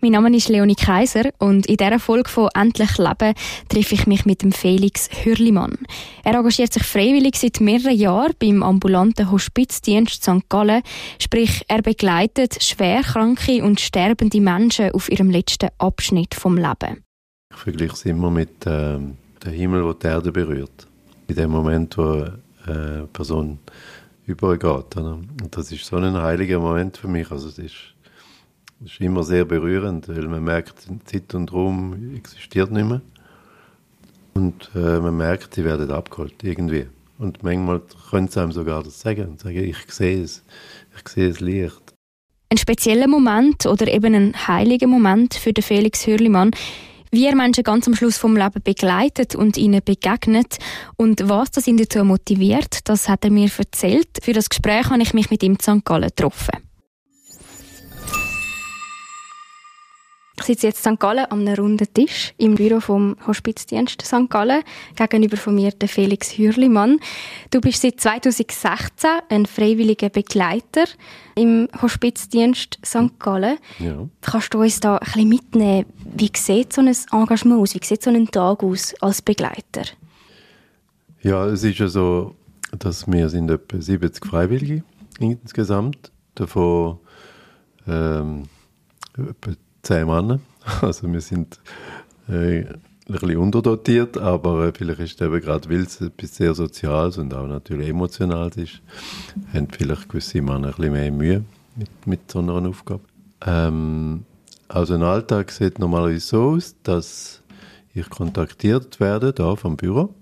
Mein Name ist Leonie Kaiser und in dieser Folge von Endlich Leben treffe ich mich mit dem Felix Hürlimann. Er engagiert sich freiwillig seit mehreren Jahren beim ambulanten Hospizdienst St. Gallen, sprich er begleitet schwerkranke und sterbende Menschen auf ihrem letzten Abschnitt vom Leben. Ich vergleiche es immer mit äh, dem Himmel, der die Erde berührt. In dem Moment, wo äh, eine Person übergeht. Und das ist so ein heiliger Moment für mich. Also es ist das ist immer sehr berührend, weil man merkt, Zeit und Raum existiert nicht mehr. Und äh, man merkt, sie werden abgeholt, irgendwie. Und manchmal können sie einem sogar das sagen und sagen, ich sehe es, ich sehe das Licht. Ein spezieller Moment oder eben ein heiliger Moment für den Felix Hürlimann, wie er Menschen ganz am Schluss vom Leben begleitet und ihnen begegnet und was das ihn dazu motiviert, das hat er mir erzählt. Für das Gespräch habe ich mich mit ihm in St. Gallen getroffen. Ich sitze jetzt in St. Gallen an einem runden Tisch im Büro vom Hospizdienst St. Gallen. Gegenüber von mir der Felix Hürlimann. Du bist seit 2016 ein freiwilliger Begleiter im Hospizdienst St. Gallen. Ja. Kannst du uns da ein bisschen mitnehmen? Wie sieht so ein Engagement aus? Wie sieht so ein Tag aus als Begleiter? Ja, es ist ja so, dass wir sind etwa 70 Freiwillige insgesamt. Davon ähm, etwa zehn Männer. Also wir sind äh, ein bisschen unterdotiert, aber äh, vielleicht ist es eben gerade, weil es etwas sehr Soziales und auch natürlich Emotionales ist, haben vielleicht gewisse Männer ein bisschen mehr Mühe mit, mit so einer Aufgabe. Ähm, also ein Alltag sieht normalerweise so aus, dass ich kontaktiert werde da vom Büro,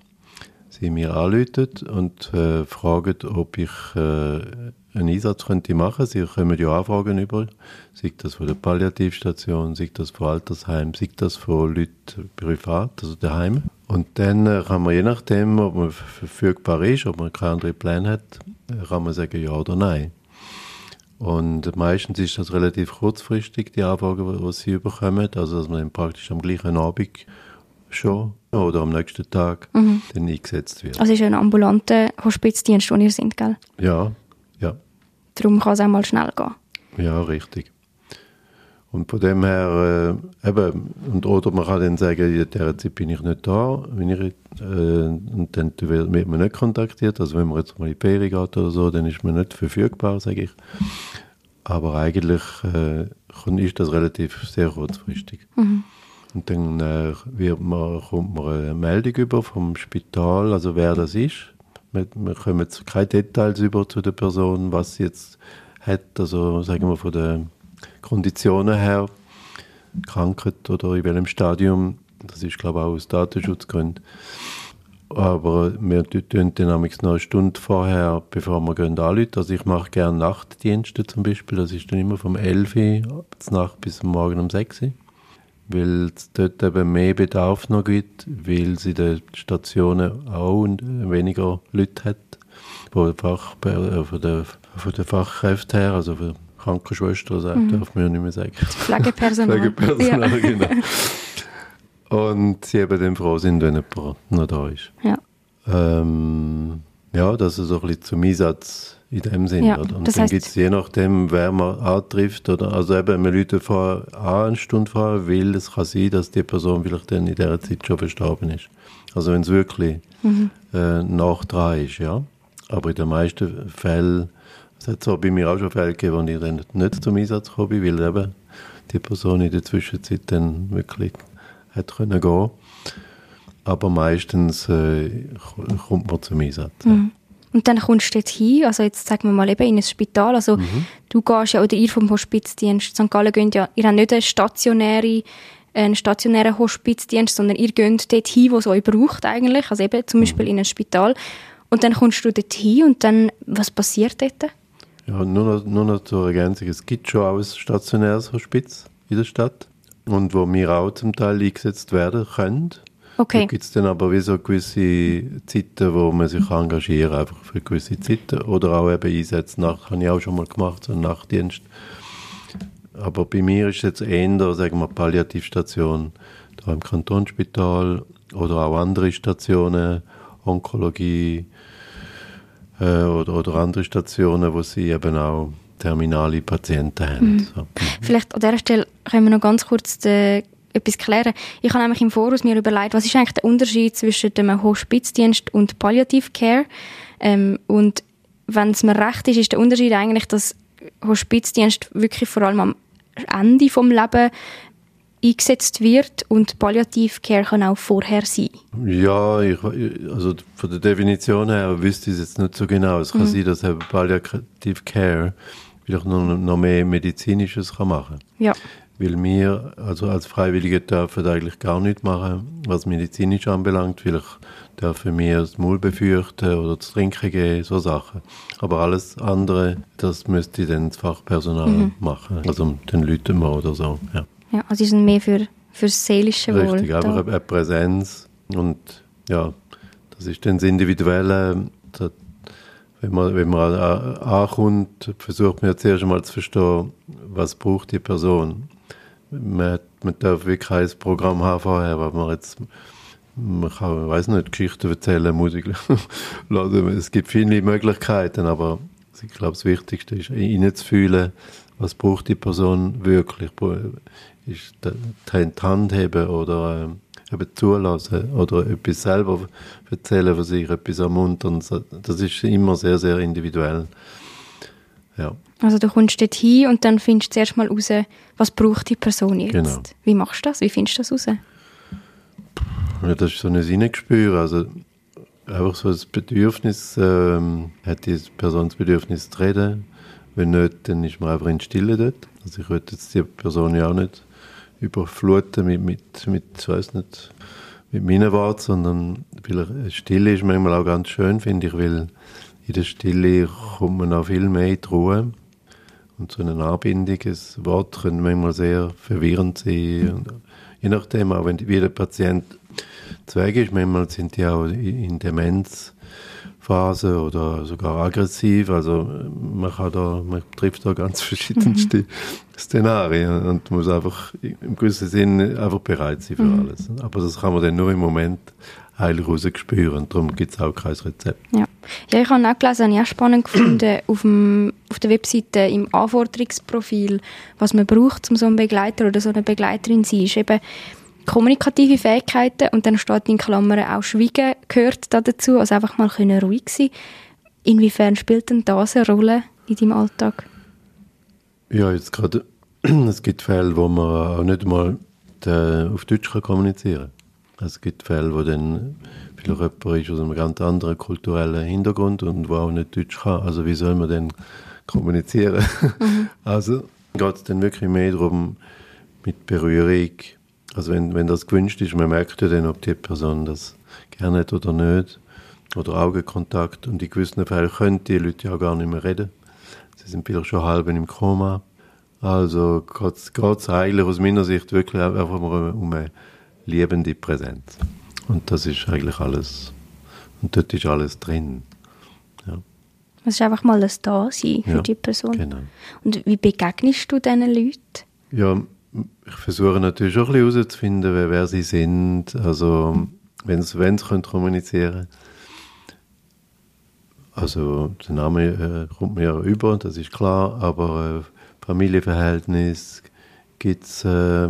sie mir anrufen und äh, fragen, ob ich äh, einen Einsatz könnte machen. Sie kommen ja Anfragen über, sei das von der Palliativstation, sei das von Altersheim, sei das von Leuten privat, also daheim. Und dann äh, kann man je nachdem, ob man verfügbar ist, ob man keine anderen Pläne hat, äh, kann man sagen ja oder nein. Und meistens ist das relativ kurzfristig, die Anfragen, die sie bekommen, also dass man praktisch am gleichen Abend schon oder am nächsten Tag mhm. dann eingesetzt wird. Also es ist ein ambulanter Hospizdienst, wo ihr seid, gell? Ja, ja. Darum kann es auch mal schnell gehen. Ja, richtig. Und von dem her, äh, eben, und, oder man kann dann sagen, in dieser Zeit bin ich nicht da, wenn ich, äh, und dann wird man nicht kontaktiert. Also wenn man jetzt mal in die Ferien geht oder so, dann ist man nicht verfügbar, sage ich. Aber eigentlich äh, ist das relativ sehr kurzfristig. Mhm. Und dann äh, wird man, kommt man eine Meldung über vom Spital, also wer das ist. Wir, wir kommen jetzt keine Details über zu der Person, was sie jetzt hat, also sagen wir von den Konditionen her, Krankheit oder in welchem Stadium. Das ist, glaube ich, auch aus Datenschutzgründen. Aber wir tun dann noch eine Stunde vorher, bevor wir gehen, anrufen. Also ich mache gerne Nachtdienste zum Beispiel. Das ist dann immer vom 11 Uhr Nacht bis morgen um 6 Uhr weil es dort eben mehr Bedarf noch gibt, weil es in den Stationen auch weniger Leute hat, von, Fach, äh, von, der, von den Fachkräften her, also von Krankenschwestern, also mhm. darf man ja nicht mehr sagen. Pflegepersonal. Pflegepersonal, ja. genau. Und sie eben dann froh sind, wenn jemand noch da ist. Ja. Ähm, ja, dass es so ein bisschen zum Einsatz in dem Sinne. Ja, oder? Und dann gibt es je nachdem, wer man antrifft, oder, also eben, man Leute vor eine Stunde vorher, weil es kann sein, dass die Person vielleicht dann in dieser Zeit schon verstorben ist. Also wenn es wirklich mhm. äh, nach dran ist, ja. Aber in den meisten Fällen, es hat so bei mir auch schon Fälle gegeben, wo ich dann nicht zum Einsatz gekommen bin, weil eben die Person in der Zwischenzeit dann wirklich hat können gehen. Aber meistens äh, kommt man zum Einsatz. Mhm. Und dann kommst du jetzt hin, also jetzt sagen wir mal eben in ein Spital, also mhm. du gehst ja, oder ihr vom Hospizdienst St. Gallen geht ja, ihr habt nicht eine stationäre einen stationären Hospizdienst, sondern ihr geht dort hin, wo es euch braucht eigentlich, also eben zum Beispiel mhm. in ein Spital. Und dann kommst du dort hin und dann, was passiert dort? Ja, nur noch, nur noch zur Ergänzung, es gibt schon auch ein stationäres Hospiz, in der Stadt und wo wir auch zum Teil eingesetzt werden können. Okay. Da gibt es dann aber wie so gewisse Zeiten, wo man sich engagieren kann, einfach für gewisse Zeiten. Oder auch eben einsetzen, nach, habe ich auch schon mal gemacht, so einen Nachtdienst. Aber bei mir ist es jetzt eher, sagen wir, Palliativstation, da im Kantonsspital oder auch andere Stationen, Onkologie äh, oder, oder andere Stationen, wo sie eben auch terminale Patienten haben. Mhm. So. Vielleicht an dieser Stelle können wir noch ganz kurz den, etwas klären. Ich habe nämlich im Voraus mir überlegt, was ist eigentlich der Unterschied zwischen dem Hospizdienst und Palliative Care? Ähm, und wenn es mir recht ist, ist der Unterschied eigentlich, dass Hospizdienst wirklich vor allem am Ende vom Leben eingesetzt wird und Palliative Care kann auch vorher sein. Ja, ich, also von der Definition her wüsste ich es jetzt nicht so genau. Es kann Mhm. sein, dass Palliative Care vielleicht noch, noch mehr Medizinisches kann machen Ja. Weil wir, also als Freiwillige, dürfen eigentlich gar nichts machen, was medizinisch anbelangt. Vielleicht dürfen wir das Maul befürchten oder zu trinken geben, so Sachen. Aber alles andere, das müsste dann das Fachpersonal Mhm. machen. Also den Leuten wir oder so, ja. Ja, also sie sind mehr für, für das seelische Wohl. Richtig, da. einfach eine Präsenz. Und ja, das ist dann das Individuelle. Das, wenn man, wenn man an- ankommt, versucht man ja zuerst einmal zu verstehen, was braucht die Person. Man, hat- man darf wirklich kein Programm haben vorher, weil man jetzt man kann, ich weiß nicht, Geschichten erzählen, Musik hören. Es gibt viele Möglichkeiten, aber ich glaube, das Wichtigste ist, reinzufühlen, was braucht die Person wirklich. Ist die Hand heben oder ähm, eben zulassen oder etwas selber erzählen von sich, etwas ermuntern. Das ist immer sehr, sehr individuell. Ja, Also du kommst dort hin und dann findest du zuerst mal raus, was braucht die Person jetzt. Genau. Wie machst du das? Wie findest du das raus? Ja, das ist so ein Sinngespür. Also einfach so das Bedürfnis, ähm, hat die Person das Bedürfnis zu reden. Wenn nicht, dann ist man einfach in Stille dort. Also ich würde jetzt die Person ja auch nicht überfluten mit, mit, mit ich weiß nicht, mit meinen Worten, sondern vielleicht Stille ist manchmal auch ganz schön, finde ich, weil in der Stille kommt man auch viel mehr in die Ruhe. Und so ein Wort kann manchmal sehr verwirrend sein. Und je nachdem, auch wenn wie der Patient zu Weg ist, manchmal sind die auch in Demenzphase oder sogar aggressiv. Also man kann da, man trifft da ganz verschiedenste Szenarien und muss einfach im gewissen Sinn einfach bereit sein für alles. Aber das kann man dann nur im Moment heilig rausspüren. Darum gibt es auch kein Rezept. Ja. Ja, ich habe auch gelesen, habe ich auch spannend gefunden, auf, dem, auf der Webseite im Anforderungsprofil, was man braucht, um so ein Begleiter oder so eine Begleiterin zu sein, ist eben kommunikative Fähigkeiten und dann steht in Klammern auch Schweigen gehört da dazu, also einfach mal können ruhig sein. Inwiefern spielt denn das eine Rolle in deinem Alltag? Ja, jetzt gerade, es gibt Fälle, wo man auch nicht mal äh, auf Deutsch kommunizieren kann. Es gibt Fälle, wo dann vielleicht jemand ist aus einem ganz anderen kulturellen Hintergrund und wo auch nicht Deutsch kann. Also wie soll man denn kommunizieren? Also geht es dann wirklich mehr darum, mit Berührung, also wenn, wenn das gewünscht ist, man merkt ja dann, ob die Person das gerne hat oder nicht, oder Augenkontakt. Und in gewissen Fällen können die Leute ja gar nicht mehr reden. Sie sind vielleicht schon halb im Koma. Also geht es eigentlich aus meiner Sicht wirklich einfach um, um eine liebende Präsenz. Und das ist eigentlich alles. Und dort ist alles drin. Ja, Es ist einfach mal das Da-Sein für Ja, die Person. genau. Und wie begegnest du diesen Leuten? Ja, ich versuche natürlich auch ein bisschen herauszufinden, wer, wer sie sind. Also, wenn sie wenn sie können kommunizieren Also, der Name äh, kommt mir ja über, das ist klar, aber äh, Familienverhältnis, gibt es äh,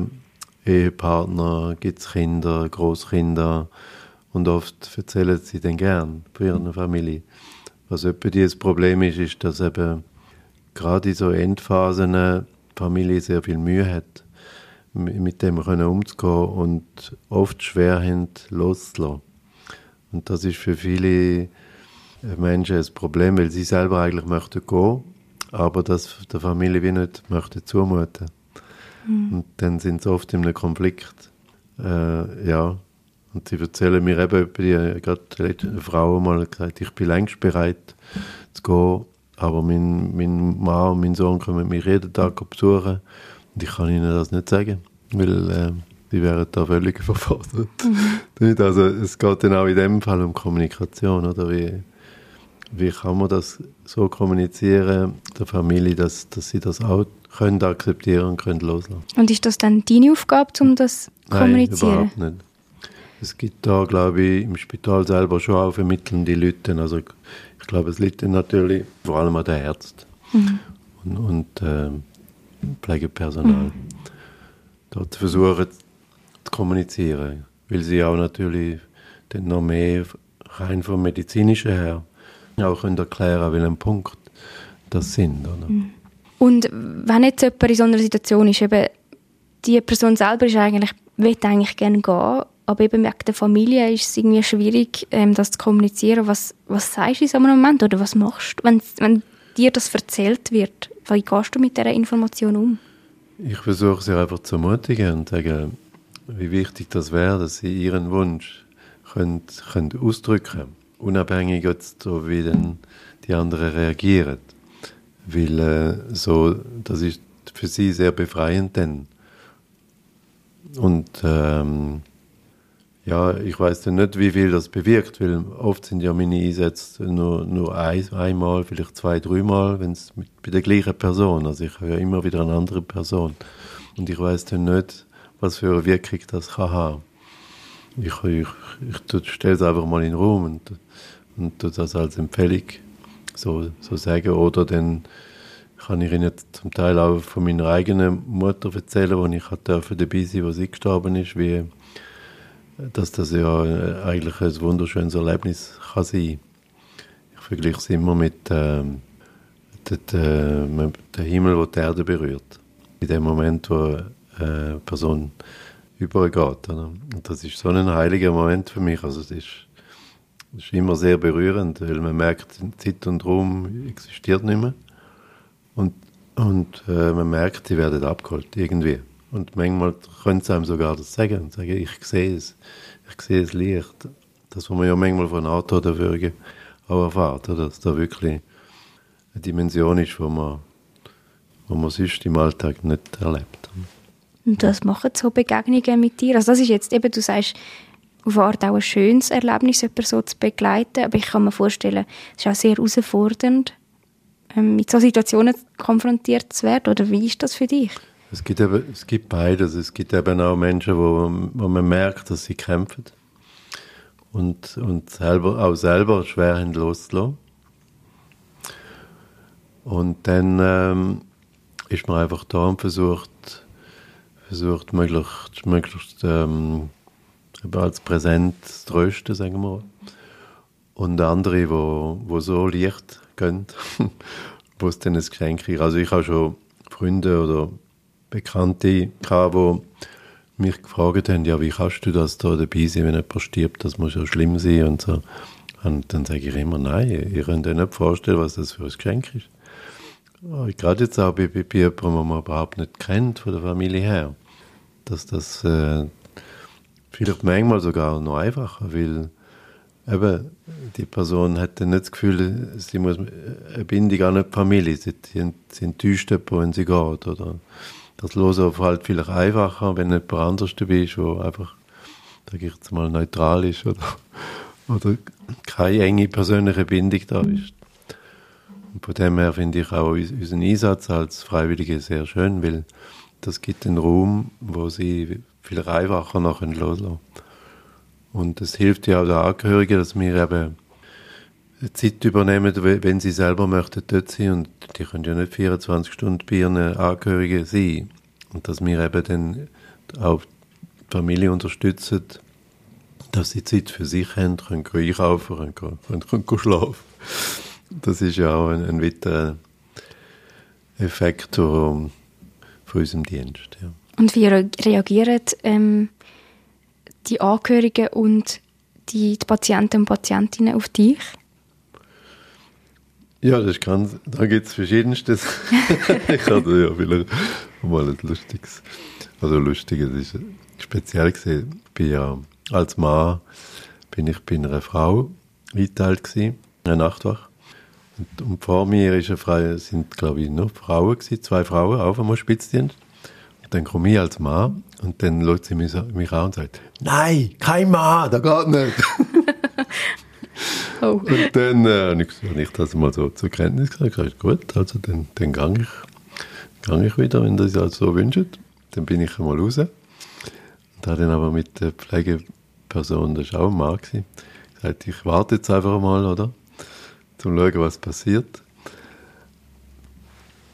Ehepartner, gibt es Kinder, Großkinder und oft erzählen sie dann gern von ihrer Familie. Was etwa dieses Problem ist, ist, dass eben gerade in so Endphasen die Familie sehr viel Mühe hat, mit dem können umzugehen und oft schwer haben, loszulassen. Und das ist für viele äh, Menschen ein Problem, weil sie selber eigentlich möchten gehen, aber das der Familie wie nicht möchten zumuten. Und dann sind sie oft in einem Konflikt. Äh, ja. Und sie erzählen mir eben, etwa die, gerade letzte Frau mal gesagt, ich bin längst bereit zu gehen, aber mein, mein Mann und mein Sohn kommen mich jeden Tag besuchen Und ich kann ihnen das nicht sagen, weil äh, die wären da völlig überfordert. Mhm. Also es geht dann auch in dem Fall um Kommunikation, oder wie, wie kann man das so kommunizieren der Familie, dass, dass sie das auch können akzeptieren und können loslassen. Und ist das dann deine Aufgabe, um das zu kommunizieren? Nein, überhaupt nicht. Es gibt da, glaube ich, im Spital selber schon auch vermittelnde Leute. Also ich glaube, es liegt natürlich vor allem an den Ärzten mhm. und, und äh, Pflegepersonal. Mhm. Dort versuchen zu kommunizieren, weil sie auch natürlich dann noch mehr rein vom medizinischen her auch können erklären, welchen Punkt das sind. Oder? Mhm. Und wenn jetzt jemand in so einer Situation ist, eben die Person selber ist eigentlich, will eigentlich gerne gehen, aber eben wegen der Familie ist es irgendwie schwierig, ähm, das zu kommunizieren. Was, was sagst du in so einem Moment oder was machst du, wenn, wenn dir das erzählt wird? Wie gehst du mit dieser Information um? Ich versuche sie einfach zu ermutigen und sagen, wie wichtig das wäre, dass sie ihren Wunsch können, können ausdrücken können, unabhängig jetzt wie denn die anderen reagieren. Weil äh, so, das ist für sie sehr befreiend dann. Und ähm, ja, ich weiß dann nicht, wie viel das bewirkt, weil oft sind ja meine Einsätze nur, nur ein, einmal, vielleicht zwei, dreimal, wenn es bei der gleichen Person, also ich ja immer wieder eine andere Person. Und ich weiß dann nicht, was für eine Wirkung das kann haben. Ich, ich, ich stelle es einfach mal in den Raum und, und das als Empfehlung so, so sagen. Oder dann kann ich Ihnen zum Teil auch von meiner eigenen Mutter erzählen, wo ich dabei sein wo sie gestorben ist, wie dass das ja äh, eigentlich ein wunderschönes Erlebnis kann sein. Ich vergleiche es immer mit äh, dem Himmel, der die Erde berührt. In dem Moment, wo eine Person übergeht. Oder? Und das ist so ein heiliger Moment für mich. Also es ist, ist immer sehr berührend, weil man merkt, Zeit und Raum existiert nicht mehr. Und, und äh, man merkt, sie werden abgeholt, irgendwie. Und manchmal können sie einem sogar das sagen und sagen, ich sehe es, ich sehe das Licht. Das, was man ja manchmal von Auto dafür auch erfahrt, dass da wirklich eine Dimension ist, die man, wo man sonst im Alltag nicht erlebt. Und das machen so Begegnungen mit dir? Also das ist jetzt eben, du sagst, auf Art auch ein schönes Erlebnis, jemanden so zu begleiten, aber ich kann mir vorstellen, es ist auch sehr herausfordernd, ähm, mit solchen Situationen konfrontiert zu werden, oder wie ist das für dich? Es gibt, eben, es gibt beides. Es gibt eben auch Menschen, wo, wo man merkt, dass sie kämpfen und, und selber, auch selber schwer haben loszulassen. Und dann ähm, ist man einfach da und versucht, versucht möglichst, möglichst ähm, als Präsent zu trösten, sagen wir. Und andere, wo, wo so leicht gehen, wo es dann ein Geschenk ist. Also ich habe schon Freunde oder Bekannte gehabt, die mich gefragt haben, ja, wie kannst du das da dabei sein, wenn jemand stirbt, das muss ja schlimm sein und so. Und dann sage ich immer, nein, ihr könnt euch nicht vorstellen, was das für ein Geschenk ist. Gerade jetzt auch bei, bei jemandem, den man überhaupt nicht kennt, von der Familie her. Dass das äh, vielleicht manchmal sogar noch einfacher, weil eben, die Person hat dann nicht das Gefühl, sie muss eine Bindung an eine Familie, sie, sie, enttäuscht jemanden, wenn sie geht, oder das Losen halt vielleicht einfacher, wenn jemand anders dabei ist, der einfach, sage ich jetzt mal, neutral ist oder, oder keine enge persönliche Bindung da ist. Und von dem her finde ich auch unseren Einsatz als Freiwillige sehr schön, weil das gibt einen Raum, wo sie viel einfacher noch loslassen können. Und es hilft ja auch den Angehörigen, dass wir eben Zeit übernehmen, wenn sie selber möchten dort sein und die können ja nicht 24 Stunden bei ihren Angehörigen sein. Und dass wir eben dann auch die Familie unterstützen, dass sie Zeit für sich haben, können einkaufen, können, können, können schlafen. Das ist ja auch ein, ein weiterer Effekt von unserem Dienst. Ja. Und wie reagieren ähm, die Angehörigen und die, die Patienten und Patientinnen auf dich? Ja, das ganz, da gibt es verschiedenstes. ich hatte ja vielleicht mal ein lustiges, also lustiges, ist speziell gesehen. Ich bin ja, als Mann bin ich bei einer Frau eingeteilt gewesen, eine Nachtwache. Und, und, vor mir ist eine Frau, sind glaube ich nur Frauen gewesen, zwei Frauen, auch vom Hospizdienst. Dann komme ich als Mann und dann schaut sie mich, mich an und sagt, nein, kein Mann, das geht nicht. oh. Und dann äh, habe ich, ich das mal so zur Kenntnis gesagt, gut, also dann, dann gehe ich, gang ich wieder, wenn das so also wünscht. Dann bin ich einmal raus. Und habe dann aber mit der Pflegeperson, das war auch ein Mann, gesagt, ich warte jetzt einfach mal, oder? Zum schauen, was passiert.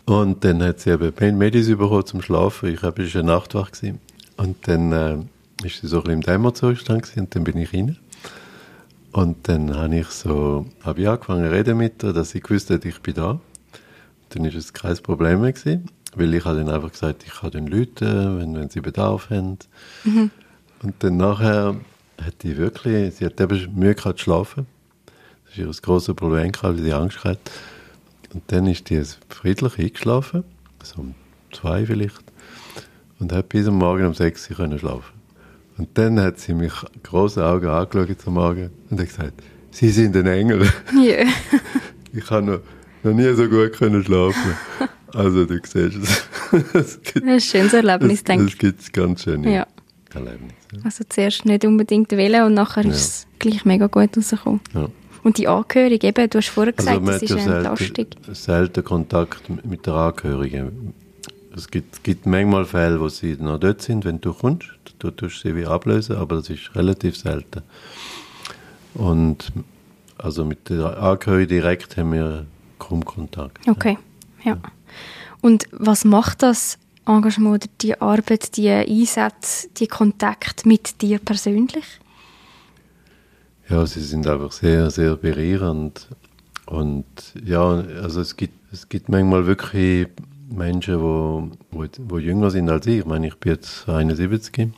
Und dann hat sie eben Pain Medis bekommen zum Schlafen. Ich habe eine Nachtwach gewesen. Und dann äh, ist sie so ein bisschen im Dämmerzustand gewesen, und dann bin ich rein. Und dann habe ich so, habe ich angefangen zu reden mit ihr, dass sie gewusst hat, ich bin da. Und dann ist es kein Problem mehr gewesen, weil ich habe dann einfach gesagt, ich kann den Leuten, wenn, wenn sie Bedarf haben. Mhm. Und dann nachher hat die wirklich, sie hat eben Mühe gehabt zu schlafen. Das ist ihr großes Problem weil sie Angst hatte. Und dann ist die friedlich eingeschlafen, so um zwei vielleicht, und hat bis am Morgen um sechs können schlafen. Und dann hat sie mich große Augen angeschaut zum Morgen und hat gesagt, Sie sind ein Engel. Yeah. ich habe noch, noch nie so gut können schlafen. Also du siehst es. es gibt, ein schönes Erlebnis, es, denke ich. Es gibt ganz schöne ja. Erlebnisse. Ja. Also zuerst nicht unbedingt wählen und nachher ja. ist es gleich mega gut rausgekommen. Ja. Und die Angehörigen, eben, du hast vorher also gesagt, also das ist eine Entlastung. selten Kontakt mit der Angehörigen. Es gibt, gibt manchmal Fälle, wo sie noch dort sind, wenn du kommst. Du tust sie wie ablösen, aber das ist relativ selten. Und also mit der Angehörigen direkt haben wir kaum Kontakt. Okay, ja. Und was macht das Engagement, die Arbeit, die Einsätze, die Kontakt mit dir persönlich? Ja, sie sind einfach sehr, sehr berührend. Und ja, also es gibt, es gibt manchmal wirklich Menschen, wo, wo, wo jünger sind als ich. Ich meine, ich bin jetzt 71.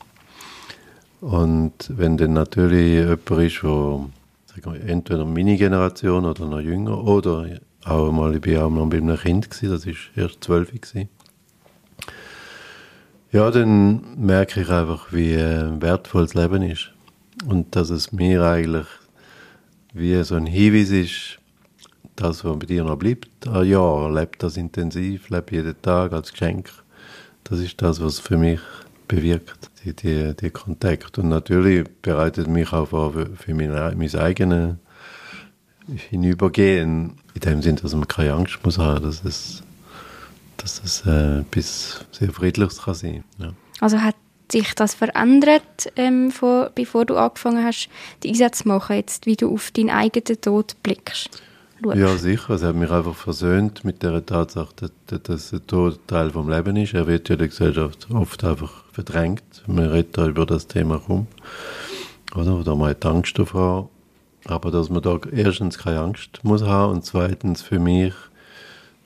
Und wenn dann natürlich jemand ist, wo sagen wir, entweder meine Generation oder noch jünger oder auch mal, ich war auch mal bei einem Kind, gewesen, das war erst zwölf. Ja, dann merke ich einfach, wie wertvoll das Leben ist. Und dass es mir eigentlich wie so ein Hinweis ist, das, was bei dir noch bleibt, ein Jahr, lebt das intensiv, lebt jeden Tag als Geschenk. Das ist das, was für mich bewirkt, die, die, die Kontakt. Und natürlich bereitet mich auch vor für, für mein, mein eigenes Hinübergehen, in dem Sinne, dass man keine Angst muss haben, dass es, dass es äh, bis sehr friedlich kann sein. Ja. Also hat sich das verändert, ähm, von, bevor du angefangen hast, die Einsätze zu machen, jetzt, wie du auf deinen eigenen Tod blickst? Schaust? Ja, sicher. Es hat mich einfach versöhnt mit der Tatsache, dass, dass der Tod Teil vom Leben ist. Er wird ja in der Gesellschaft oft einfach verdrängt. Man redet da über das Thema rum. Oder? Oder man hat Angst davor. Aber dass man da erstens keine Angst muss haben und zweitens für mich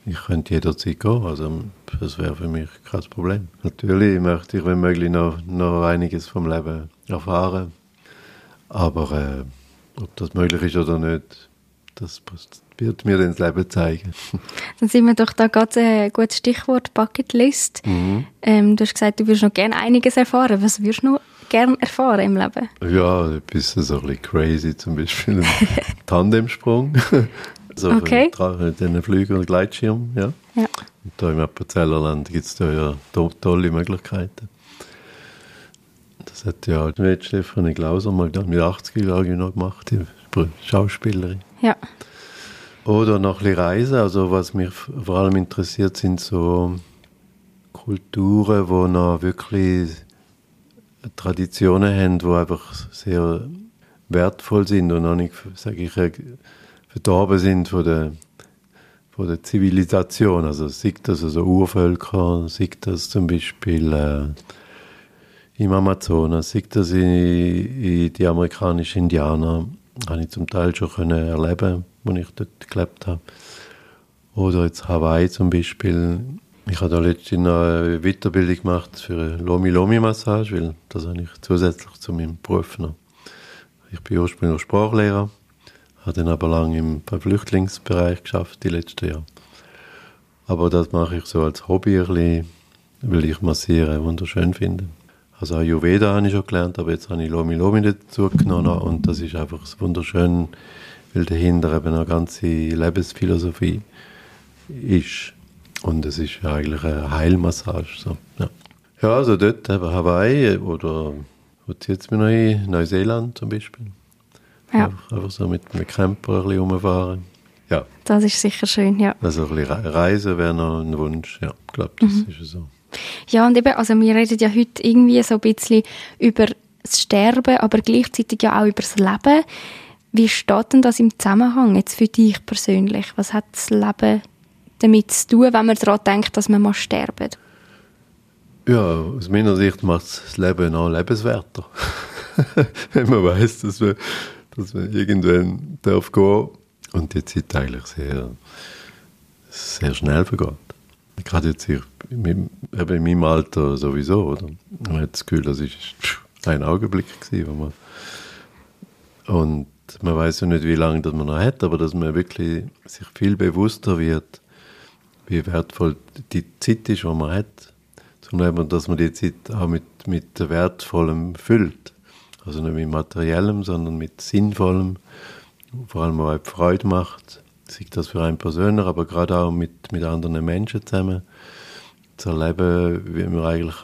ich könnte jederzeit gehen, also das wäre für mich kein Problem. Natürlich möchte ich, wenn möglich, noch, noch einiges vom Leben erfahren. Aber äh, ob das möglich ist oder nicht, das wird mir dann das Leben zeigen. Dann sind wir doch da ganz ein gutes Stichwort Bucketlist. Mhm. Ähm, du hast gesagt, du würdest noch gerne einiges erfahren. Was würdest du noch gerne erfahren im Leben? Ja, ein bisschen so ein bisschen crazy, zum Beispiel ein Tandemsprung. Also okay. den Flügen und Gleitschirm, ja. ja. Und da im Appenzellerland gibt es da ja to tolle Möglichkeiten. Das hat ja die Stefanie Glauser mal mit 80 Jahren noch gemacht, die Schauspielerin. Ja. Oder noch ein bisschen Reisen. Also was mich vor allem interessiert, sind so Kulturen, die noch wirklich Traditionen haben, die einfach sehr wertvoll sind und noch nicht, sage ich, verdorben sind von der, von der Zivilisation. Also sieht das also Urvölker, sieht das zum Beispiel äh, im Amazonas, sieht das in, in die amerikanischen Indianer, habe ich zum Teil schon können erleben, als ich dort gelebt habe. Oder jetzt Hawaii zum Beispiel. Ich habe da letztens eine Weiterbildung gemacht für eine Lomi-Lomi-Massage, weil das habe ich zusätzlich zu meinem Beruf noch. Ich bin ursprünglich Sprachlehrer habe dann aber lange im Flüchtlingsbereich geschafft, die letzten Jahre. Aber das mache ich so als Hobby ein bisschen, weil ich Massieren wunderschön finde. Also Ayurveda habe ich schon gelernt, aber jetzt habe ich Lomi Lomi dazu genommen und das ist einfach wunderschön, weil dahinter eben eine ganze Lebensphilosophie ist. Und es ist eigentlich eine Heilmassage. So. Ja. Ja, also dort Hawaii oder wo zieht es mich noch ein? Neuseeland zum Beispiel. Ja. Einfach, einfach so mit einem Camper ein bisschen rumfahren. Ja, Das ist sicher schön, ja. also ein bisschen Re- Reisen wäre noch ein Wunsch. Ja, ich glaube, das Mhm. ist so. Ja, und eben, also wir reden ja heute irgendwie so ein bisschen über das Sterben, aber gleichzeitig ja auch über das Leben. Wie steht denn das im Zusammenhang jetzt für dich persönlich? Was hat das Leben damit zu tun, wenn man daran denkt, dass man mal sterben? Ja, aus meiner Sicht macht es das Leben noch lebenswerter. Wenn man weiß, dass man, dass man irgendwann darf gehen und die Zeit eigentlich sehr, sehr schnell vergeht. Gerade jetzt ich, in meinem- Alter sowieso, oder? Man hat das Gefühl, das ist ein Augenblick gewesen, man und man weiß ja nicht, wie lange das man noch hat, aber dass man wirklich sich viel bewusster wird, wie wertvoll die Zeit ist, die man hat. Beispiel, dass man die Zeit auch mit, mit Wertvollem füllt. Also nicht mit Materiellem, sondern mit Sinnvollem, vor allem die Freude macht. Sei das für einen persönlich, aber gerade auch mit, mit anderen Menschen zusammen zu erleben, wie wir eigentlich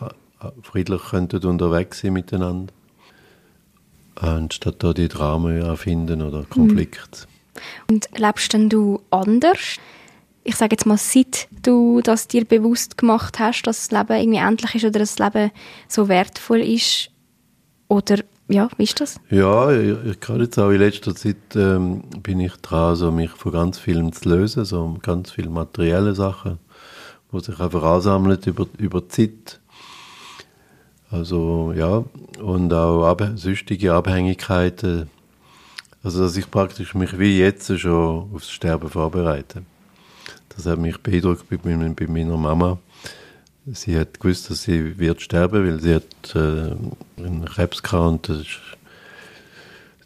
friedlich könnten unterwegs sein miteinander. Anstatt da die Dramen erfinden oder Konflikte. Und lebst denn du anders? Ich sage jetzt mal, seit du das dir bewusst gemacht hast, dass das Leben irgendwie endlich ist oder das Leben so wertvoll ist? Oder, ja, wie ist das? Ja, ich, gerade jetzt auch in letzter Zeit ähm, bin ich dran, so mich von ganz vielen zu lösen, so ganz viele materielle Sachen, die sich einfach ansammeln über, über Zeit. Also ja, und auch ab, sonstige Abhängigkeiten. Also dass ich praktisch mich wie jetzt schon aufs Sterben vorbereite. Das hat mich beeindruckt bei, bei meiner Mama. Sie hat gewusst, dass sie wird sterben, weil sie hat äh, einen Krebs gehabt und das, ist,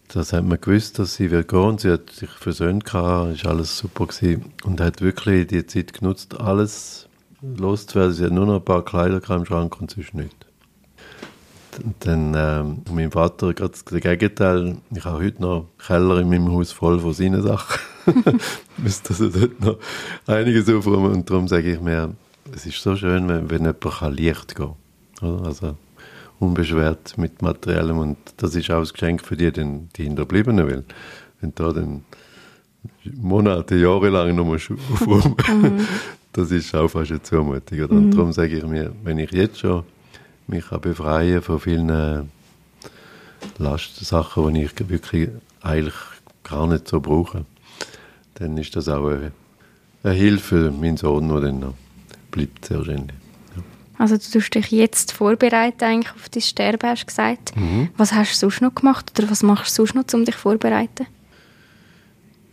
das hat man gewusst, dass sie wird gehen und sie hat sich versöhnt gehabt, ist alles super gewesen und hat wirklich die Zeit genutzt, alles loszuwerden. Sie hat nur noch ein paar Kleider im Schrank und sonst nichts. Und dann ähm, mein Vater, gerade das Gegenteil, ich habe heute noch einen Keller in meinem Haus voll von seinen Sachen. Müsste also dort noch einiges aufräumen und darum sage ich mir, es ist so schön, wenn, wenn jemand kann Licht gehen kann. Also unbeschwert mit Materiellem und das ist auch ein Geschenk für die, den, die Hinterbliebenen, weil wenn da dann Monate, Jahre lang noch musst aufräumen, das ist auch fast eine Zumutung. Oder? Und darum sage ich mir, wenn ich jetzt schon mich kann befreien von vielen äh, Lastsachen, die ich wirklich eigentlich gar nicht so brauche, dann ist das auch eine, eine Hilfe für meinen Sohn, der dann noch bleibt, sehr wahrscheinlich. Also du tust dich jetzt vorbereiten eigentlich auf dein Sterben, hast du gesagt. Was hast du sonst noch gemacht oder was machst du sonst noch, um dich vorzubereiten?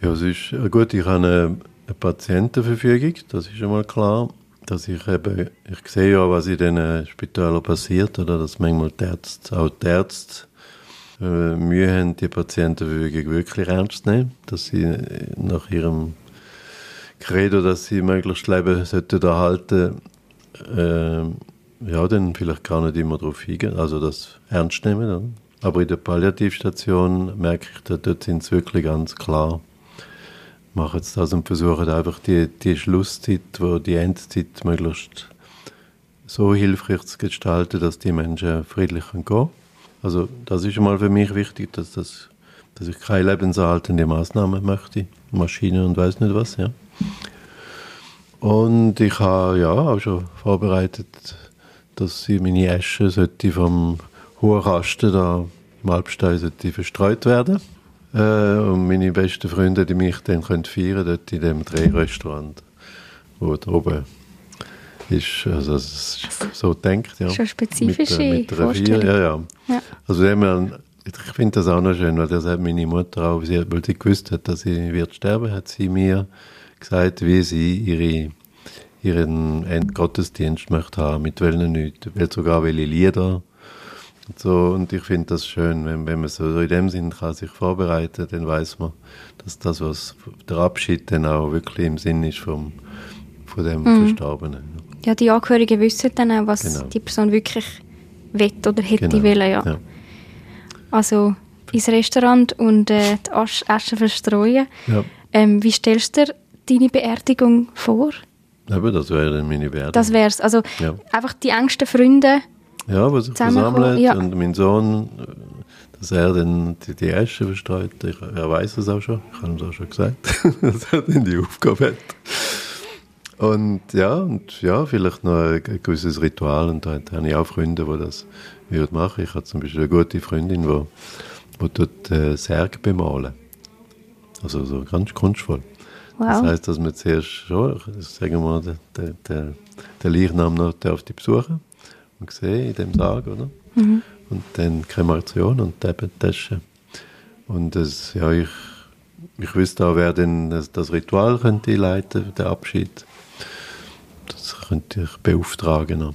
Ja, es ist gut, ich habe eine, eine Patientenverfügung, das ist schon mal klar. Dass ich eben, ich sehe ja, was in diesen Spitälern passiert, oder dass manchmal die Ärzte, auch die Ärzte äh, Mühe haben, die Patientenverfügung wirklich ernst zu nehmen, dass sie nach ihrem Credo, dass sie möglichst Leben sollten erhalten, äh, ja, dann vielleicht gar nicht immer darauf eingehen, also das ernst nehmen. Oder? Aber in der Palliativstation merke ich, da- dort sind sie wirklich ganz klar machen jetzt das und versuchen einfach die, die Schlusszeit, wo die Endzeit möglichst so hilfreich zu gestalten, dass die Menschen friedlich gehen können. Also das ist schon mal für mich wichtig, dass, das, dass ich keine lebenserhaltende Maßnahmen möchte, Maschinen und weiß nicht was, ja. Und ich habe ja auch schon vorbereitet, dass sie meine Asche sollte vom hohen Kasten da im Alpstein sollte verstreut werden. Äh, und meine besten Freunde, die mich dann können feiern dort in dem Drehrestaurant, wo da oben ist. Also es ist so denkt, ja. Schon spezifische mit, äh, mit Vier, ja, ja. Ja. Also ich finde das auch noch schön, weil das hat meine Mutter auch, weil sie gewusst hat, dass sie wird sterben, hat sie mir gesagt, wie sie ihre, ihren Endgottesdienst möchte haben, mit welchen nicht, weil sogar welche Lieder und so. Und ich finde das schön, wenn, wenn man so in dem Sinn kann sich vorbereiten, dann weiß man, dass das, was der Abschied dann auch wirklich im Sinn ist vom, von dem Mhm. Verstorbenen. Ja, die Angehörigen wissen dann auch, was Genau. die Person wirklich will oder hätte Genau, wollen. Ja. ja. Also ins Restaurant und äh, die Asch Asche verstreuen. Ja. Ähm, wie stellst du dir deine Beerdigung vor? Eben, das wäre meine Werte. Das wär's. Also Ja. einfach die engsten Freunde. Ja, was sich versammelt ja. und mein Sohn, äh, dass er dann die, die Asche verstreut, ich, er weiß es auch schon, ich habe ihm das auch schon gesagt, dass er dann die Aufgabe hat. Und ja, und ja, vielleicht noch ein, ein gewisses Ritual und da, da habe ich auch Freunde, die das würden machen. Ich habe zum Beispiel eine gute Freundin, die, die dort äh, Särge bemalen. Also so ganz kunstvoll. Das Wow. heißt, dass man zuerst schon, sagen wir mal, den, den, den, den Leichnam noch darf die besuchen und sehen in dem Sarg, oder? Mhm. Und dann Kremation und eben Tasche. Und das, ja, ich, ich wüsste auch, wer denn das, das Ritual könnte leiten, den Abschied. Das könnte ich beauftragen. noch.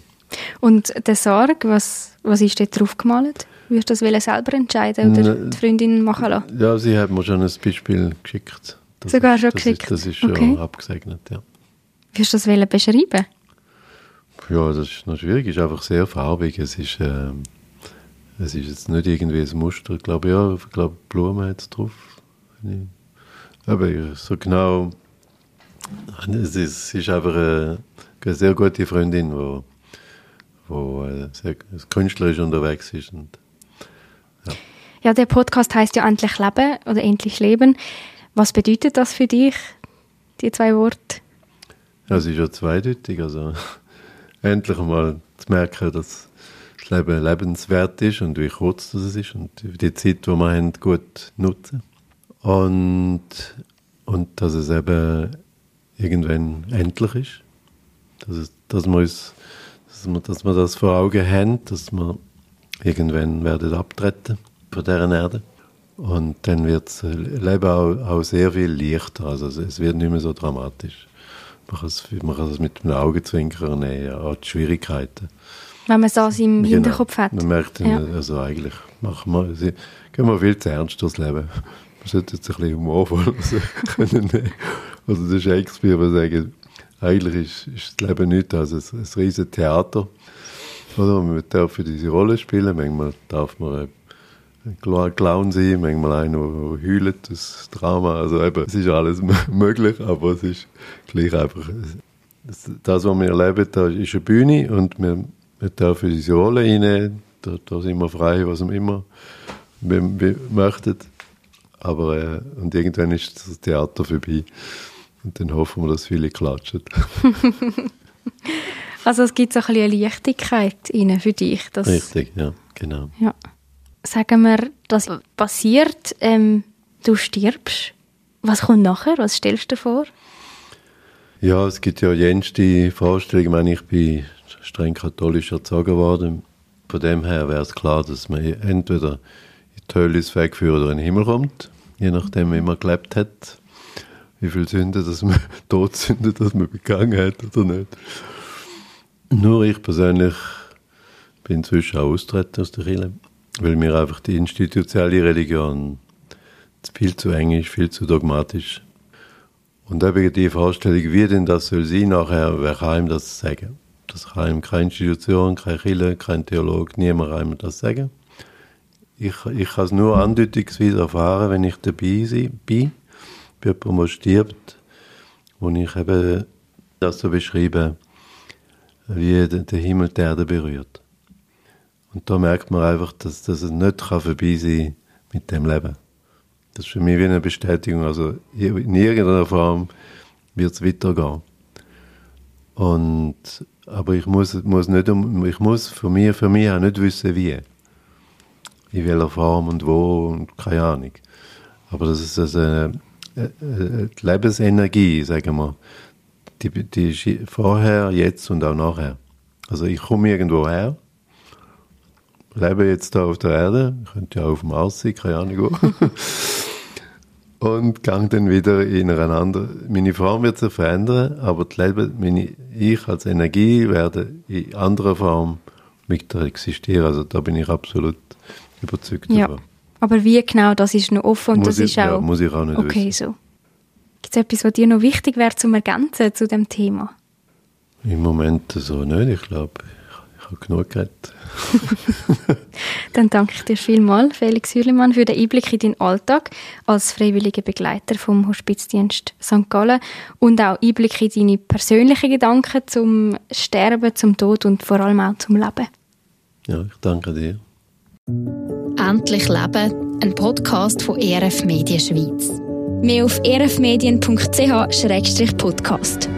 Und der Sarg, was, was ist dort drauf gemalt? Würdest du das selber entscheiden oder die Freundin machen lassen? Ja, sie hat mir schon ein Beispiel geschickt. Das Sogar ist, schon das geschickt? Ist, das ist schon Okay. abgesegnet, ja. Würdest du das wollen beschreiben? Ja, das ist noch schwierig. Es ist einfach sehr farbig. Es ist, ähm, es ist jetzt nicht irgendwie ein Muster. Ich glaube, ja, ich glaube, Blumen hat es drauf. Aber so genau. Es ist, ist einfach eine, eine sehr gute Freundin, die wo, wo, äh, sehr künstlerisch unterwegs ist. Und Ja, der Podcast heißt ja endlich leben oder endlich leben. Was bedeutet das für dich, die zwei Worte? ja, es ist ja zweideutig. Also, endlich mal zu merken, dass das Leben lebenswert ist und wie kurz das ist und die Zeit, die wir haben, gut nutzen. Und, und dass es eben irgendwann endlich ist. Dass, es, dass, wir uns, dass, wir, dass wir das vor Augen haben, dass wir irgendwann werden abtreten von dieser Erde. Und dann wird das Leben auch, auch sehr viel leichter. Also es- es wird nicht mehr so dramatisch. Man kann es, man kann es mit einem Augenzwinkern nehmen, auch die Schwierigkeiten. Wenn man das im Genau. Hinterkopf hat. Man merkt, Ja. also eigentlich machen wir, gehen wir viel zu ernst durchs Leben. Man sollte jetzt ein bisschen humorvoll also, können nehmen. Also der Shakespeare würde sagen, eigentlich ist, ist das Leben nichts als ein, ein riesiges Theater. Oder? Man darf für diese Rolle spielen, manchmal darf man Clown sein, manchmal einer, der heult, das Drama. Also eben, es ist alles möglich, aber es ist gleich einfach. Das, das, was wir erleben, da ist eine Bühne und wir, wir dürfen diese Rolle reinnehmen. Da, da sind wir frei, was wir immer wir, wir möchten. Aber äh, und irgendwann ist das Theater vorbei. Und dann hoffen wir, dass viele klatschen. Also es gibt so ein bisschen eine Leichtigkeit für dich. Richtig, ja, genau. Ja. Sagen wir, das passiert, ähm, du stirbst. Was kommt nachher? Was stellst du dir vor? Ja, es gibt ja jenste Vorstellungen. Ich meine, ich bin streng katholisch erzogen worden. Von dem her wäre es klar, dass man entweder in die Hölle ins Wegführen oder in den Himmel kommt, je nachdem, wie man gelebt hat, wie viel Sünden, dass man Todsünden, dass man begangen hat oder nicht. Nur ich persönlich bin inzwischen auch austreten aus der Kirche, weil mir einfach die institutionelle Religion viel zu eng ist, viel zu dogmatisch. Und eben die Vorstellung, wie denn das soll sein nachher, wer kann ihm das sagen? Das kann ihm keine Institution, keine Kirche, kein Theologe, niemand kann ihm das sagen. Ich, ich kann es nur andeutungsweise erfahren, wenn ich dabei bin, bei jemandem, der stirbt, wo ich eben das so beschreibe, wie der Himmel die Erde berührt. Und da merkt man einfach, dass, dass es nicht kann vorbei sein mit dem Leben. Das ist für mich wie eine Bestätigung. Also in irgendeiner Form wird es weitergehen. Und, aber ich muss, muss nicht, ich muss für mich, für mich auch nicht wissen, wie. In welcher Form und wo und keine Ahnung. Aber das ist also eine, die Lebensenergie, sagen wir, die, die ist vorher, jetzt und auch nachher. Also ich komme irgendwo her, lebe jetzt da auf der Erde, könnte ja auch auf dem Mars sein, keine Ahnung wo. und gang dann wieder in eine andere. Meine Form wird sich verändern, aber das Leben, meine, ich als Energie werde in anderer Form weiter existieren. Also da bin ich absolut überzeugt Ja. davon. Aber wie genau, das ist noch offen und Muss das ich- ist auch... ja, muss ich auch nicht Okay, wissen. so. Gibt es etwas, was dir noch wichtig wäre zum Ergänzen zu dem Thema? Im Moment so nicht, ich glaube, habe genug geredet. Dann danke ich dir vielmals, Felix Hürlimann, für den Einblick in deinen Alltag als freiwilliger Begleiter vom Hospizdienst St. Gallen und auch Einblick in deine persönlichen Gedanken zum Sterben, zum Tod und vor allem auch zum Leben. Ja, ich danke dir. Endlich Leben, ein Podcast von ERF Medien Schweiz. Mehr auf erfmedien.ch-podcast.